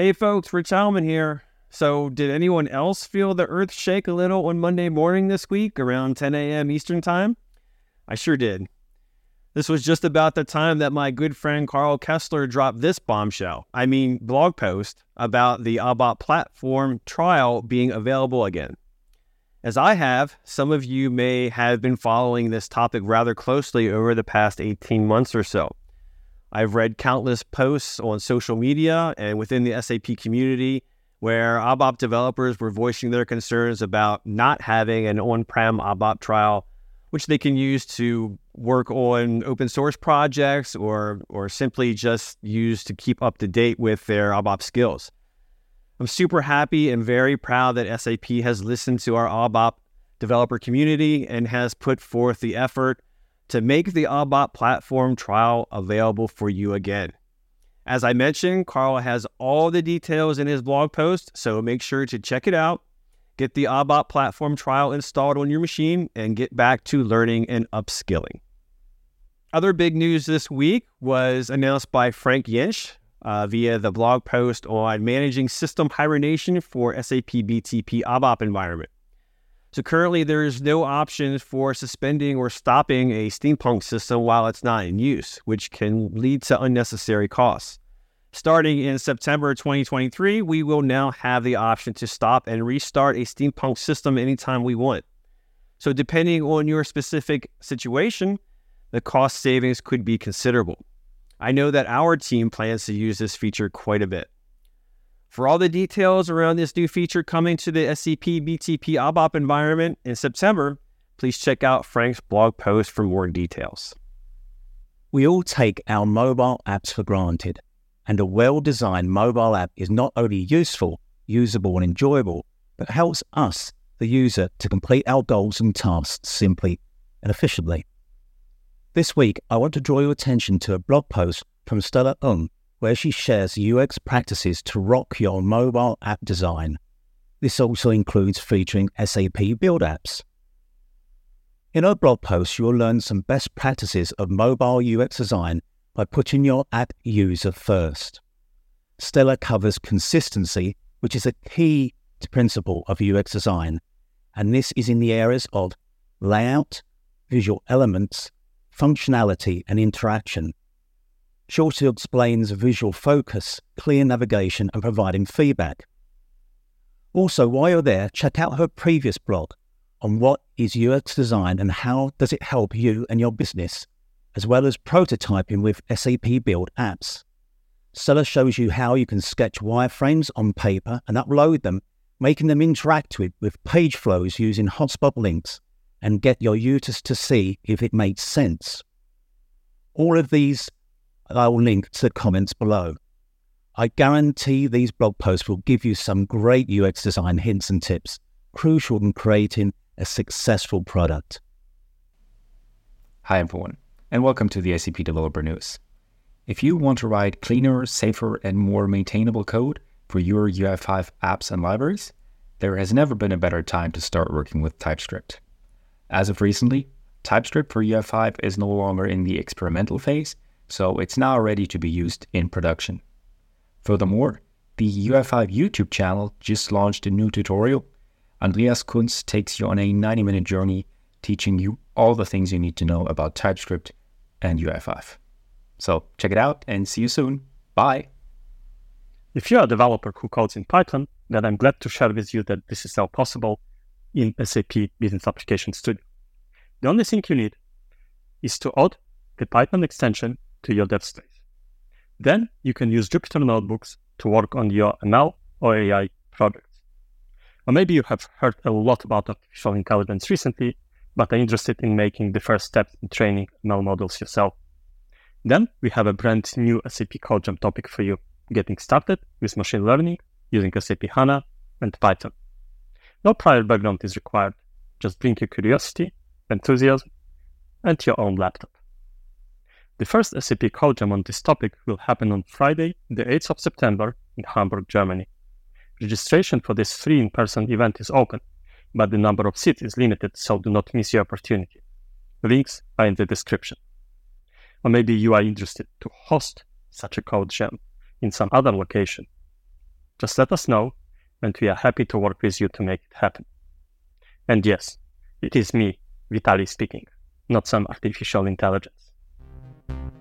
Hey folks, Rich Heilman here. So, did anyone else feel the earth shake a little on Monday morning this week around 10 a.m. Eastern Time? I sure did. This was just about the time that my good friend Karl Kessler dropped this bombshell. I mean, blog post about the ABAP platform trial being available again. As I have, some of you may have been following this topic rather closely over the past 18 months or so. I've read countless posts on social media and within the SAP community where ABAP developers were voicing their concerns about not having an on prem ABAP trial, which they can use to work on open source projects or, or simply just use to keep up to date with their ABAP skills. I'm super happy and very proud that SAP has listened to our ABAP developer community and has put forth the effort to make the ABAP platform trial available for you again. As I mentioned, Karl has all the details in his blog post, so make sure to check it out. Get the ABAP platform trial installed on your machine and get back to learning and upskilling. Other big news this week was announced by Frank Jentsch uh, via the blog post on managing system hibernation for SAP BTP ABAP environment. So currently, there's no option for suspending or stopping a Steampunk system while it's not in use, which can lead to unnecessary costs. Starting in September 2023, we will now have the option to stop and restart a Steampunk system anytime we want. So, depending on your specific situation, the cost savings could be considerable. I know that our team plans to use this feature quite a bit. For all the details around this new feature coming to the SCP BTP ABAP environment in September, please check out Frank's blog post for more details. We all take our mobile apps for granted, and a well designed mobile app is not only useful, usable, and enjoyable, but helps us, the user, to complete our goals and tasks simply and efficiently. This week, I want to draw your attention to a blog post from Stella Ang where she shares UX practices to rock your mobile app design. This also includes featuring SAP Build Apps. In her blog post, you'll learn some best practices of mobile UX design by putting your app user first. Stella covers consistency, which is a key principle of UX design, and this is in the areas of layout, visual elements, functionality, and interaction. Also explains visual focus, clear navigation, and providing feedback. Also, while you're there, check out her previous blog on what is UX design and how does it help you and your business, as well as prototyping with SAP Build apps. Stella shows you how you can sketch wireframes on paper and upload them, making them interactive with page flows using hotspot links and get your users to see if it makes sense. All of these I will link to the comments below. I guarantee these blog posts will give you some great UX design hints and tips, crucial in creating a successful product. Hi, everyone, and welcome to the SAP Developer News. If you want to write cleaner, safer, and more maintainable code for your UI5 apps and libraries, there has never been a better time to start working with TypeScript. As of recently, TypeScript for UI5 is no longer in the experimental phase so it's now ready to be used in production. Furthermore, the UI5 YouTube channel just launched a new tutorial. Andreas Kunz takes you on a 90 minute journey teaching you all the things you need to know about TypeScript and UI5. So check it out and see you soon. Bye. If you're a developer who codes in Python, then I'm glad to share with you that this is now possible in SAP Business Application Studio. The only thing you need is to add the Python extension to your dev space. Then you can use Jupyter Notebooks to work on your ML or AI projects. Or maybe you have heard a lot about artificial intelligence recently, but are interested in making the first steps in training ML models yourself. Then we have a brand new SAP CodeJam topic for you, getting started with machine learning using SAP HANA and Python. No prior background is required. Just bring your curiosity, enthusiasm, and your own laptop. The first SAP CodeJam on this topic will happen on Friday, the 8th of September in Hamburg, Germany. Registration for this free in-person event is open, but the number of seats is limited, so do not miss your opportunity. Links are in the description. Or maybe you are interested to host such a code jam in some other location. Just let us know, and we are happy to work with you to make it happen. And yes, it is me, Witalij speaking, not some artificial intelligence. Thank you.